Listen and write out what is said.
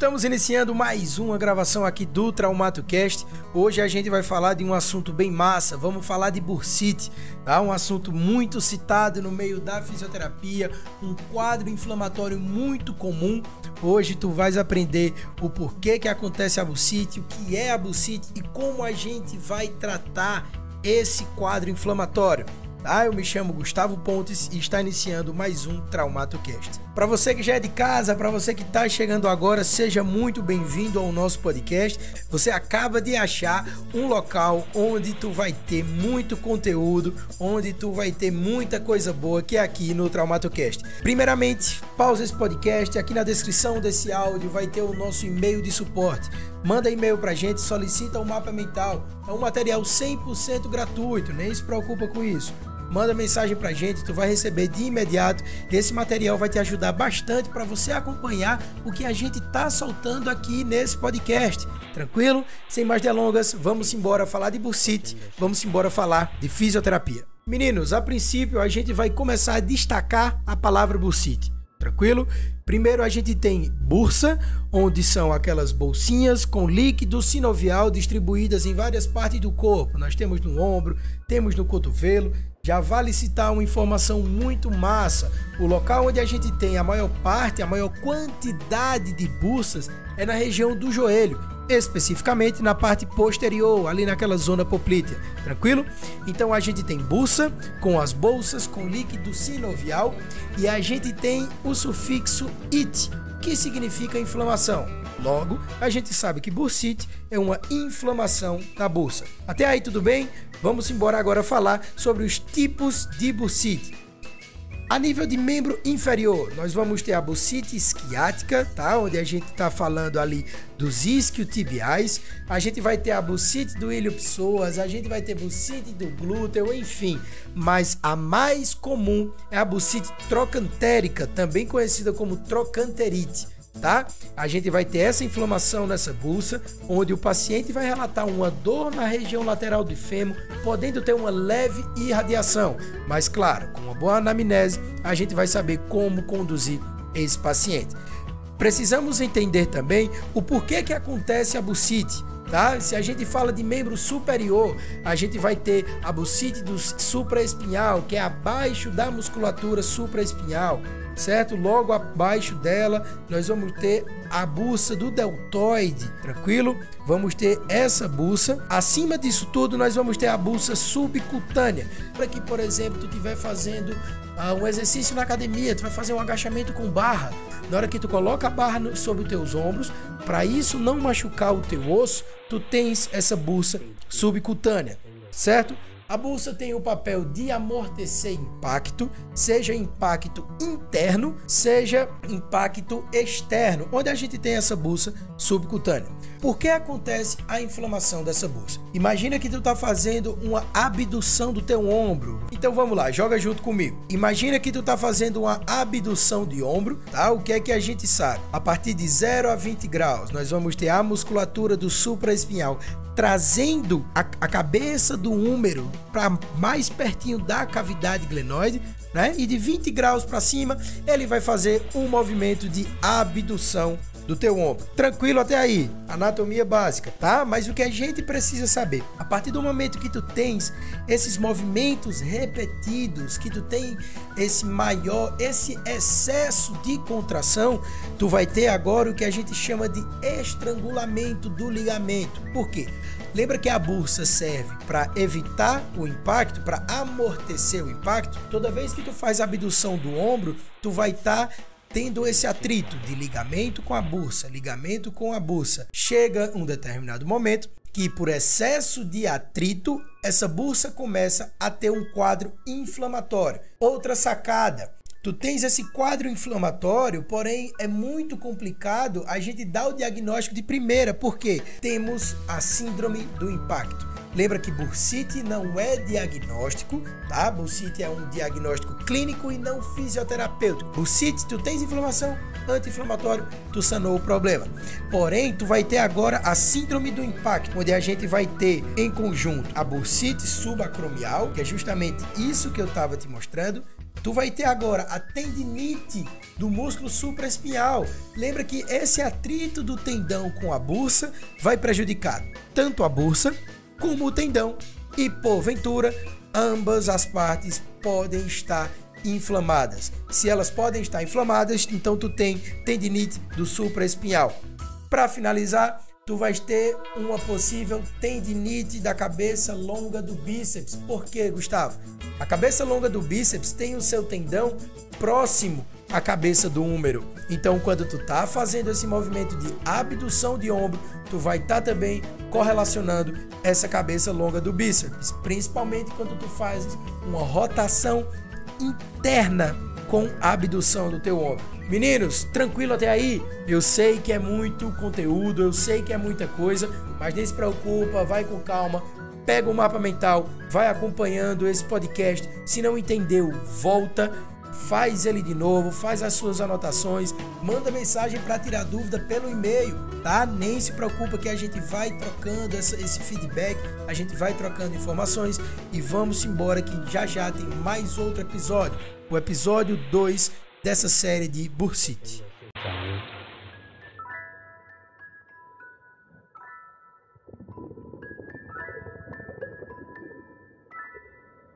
Estamos iniciando mais uma gravação aqui do TraumatoCast. Hoje a gente vai falar de um assunto bem massa. Vamos falar de bursite, tá? Um assunto muito citado no meio da fisioterapia, um quadro inflamatório muito comum. Hoje tu vais aprender o porquê que acontece a bursite, o que é a bursite e como a gente vai tratar esse quadro inflamatório. Ah, eu me chamo Gustavo Pontes e está iniciando mais um TraumatoCast. Para você que já é de casa, para você que está chegando agora, seja muito bem-vindo ao nosso podcast. Você acaba de achar um local onde tu vai ter muito conteúdo, onde tu vai ter muita coisa boa que é aqui no TraumatoCast. Primeiramente, pausa esse podcast, aqui na descrição desse áudio vai ter o nosso e-mail de suporte. Manda e-mail pra gente, solicita o um mapa mental. É um material 100% gratuito, nem se preocupa com isso manda mensagem pra gente, tu vai receber de imediato. Esse material vai te ajudar bastante para você acompanhar o que a gente tá soltando aqui nesse podcast. Tranquilo? Sem mais delongas, vamos embora falar de bursite, vamos embora falar de fisioterapia. Meninos, a princípio a gente vai começar a destacar a palavra bursite. Tranquilo? Primeiro a gente tem bursa, onde são aquelas bolsinhas com líquido sinovial distribuídas em várias partes do corpo. Nós temos no ombro, temos no cotovelo, já vale citar uma informação muito massa. O local onde a gente tem a maior parte, a maior quantidade de bursas é na região do joelho, especificamente na parte posterior, ali naquela zona poplítea. Tranquilo? Então a gente tem bursa com as bolsas com líquido sinovial e a gente tem o sufixo it, que significa inflamação. Logo, a gente sabe que bursite é uma inflamação da bursa. Até aí tudo bem? Vamos embora agora falar sobre os tipos de bursite. A nível de membro inferior, nós vamos ter a bursite isquiática, tá? Onde a gente está falando ali dos isquiotibiais. A gente vai ter a bursite do ilho-psoas, a gente vai ter bursite do glúteo, enfim. Mas a mais comum é a bursite trocantérica, também conhecida como trocanterite tá? A gente vai ter essa inflamação nessa bolsa, onde o paciente vai relatar uma dor na região lateral do fêmur, podendo ter uma leve irradiação. Mas claro, com uma boa anamnese, a gente vai saber como conduzir esse paciente. Precisamos entender também o porquê que acontece a bursite. Tá? Se a gente fala de membro superior, a gente vai ter a bursite do supraespinhal, que é abaixo da musculatura supraespinhal certo? Logo abaixo dela, nós vamos ter a buça do deltoide, tranquilo? Vamos ter essa buça. Acima disso tudo, nós vamos ter a buça subcutânea. Para que, por exemplo, tu estiver fazendo uh, um exercício na academia, tu vai fazer um agachamento com barra. Na hora que tu coloca a barra no, sobre os teus ombros, para isso não machucar o teu osso, tu tens essa buça subcutânea, certo? A bolsa tem o papel de amortecer impacto, seja impacto interno, seja impacto externo, onde a gente tem essa bolsa subcutânea. Por que acontece a inflamação dessa bolsa? Imagina que tu está fazendo uma abdução do teu ombro. Então vamos lá, joga junto comigo. Imagina que tu está fazendo uma abdução de ombro, tá? O que é que a gente sabe? A partir de 0 a 20 graus, nós vamos ter a musculatura do supraespinhal trazendo a, a cabeça do húmero para mais pertinho da cavidade glenoide, né? E de 20 graus para cima, ele vai fazer um movimento de abdução do teu ombro. Tranquilo até aí, anatomia básica, tá? Mas o que a gente precisa saber, a partir do momento que tu tens esses movimentos repetidos, que tu tem esse maior, esse excesso de contração, tu vai ter agora o que a gente chama de estrangulamento do ligamento. Por quê? Lembra que a bursa serve para evitar o impacto, para amortecer o impacto? Toda vez que tu faz a abdução do ombro, tu vai estar tá tendo esse atrito de ligamento com a bursa, ligamento com a bursa. Chega um determinado momento que por excesso de atrito, essa bursa começa a ter um quadro inflamatório. Outra sacada, Tu tens esse quadro inflamatório, porém é muito complicado a gente dar o diagnóstico de primeira, porque temos a síndrome do impacto. Lembra que bursite não é diagnóstico, tá? Bursite é um diagnóstico clínico e não fisioterapêutico. Bursite, tu tens inflamação, anti-inflamatório, tu sanou o problema. Porém, tu vai ter agora a síndrome do impacto, onde a gente vai ter em conjunto a bursite subacromial, que é justamente isso que eu estava te mostrando, Tu vai ter agora a tendinite do músculo supraespinhal. Lembra que esse atrito do tendão com a bursa vai prejudicar tanto a bursa como o tendão e porventura ambas as partes podem estar inflamadas. Se elas podem estar inflamadas, então tu tem tendinite do supraespinhal. Para finalizar, tu vais ter uma possível tendinite da cabeça longa do bíceps. Por quê, Gustavo? A cabeça longa do bíceps tem o seu tendão próximo à cabeça do húmero. Então, quando tu tá fazendo esse movimento de abdução de ombro, tu vai estar tá também correlacionando essa cabeça longa do bíceps, principalmente quando tu fazes uma rotação interna com a abdução do teu ombro. Meninos, tranquilo até aí? Eu sei que é muito conteúdo, eu sei que é muita coisa, mas nem se preocupa, vai com calma, pega o mapa mental, vai acompanhando esse podcast. Se não entendeu, volta, faz ele de novo, faz as suas anotações, manda mensagem para tirar dúvida pelo e-mail, tá? Nem se preocupa que a gente vai trocando essa, esse feedback, a gente vai trocando informações e vamos embora que já já tem mais outro episódio, o episódio 2 dessa série de Bursite.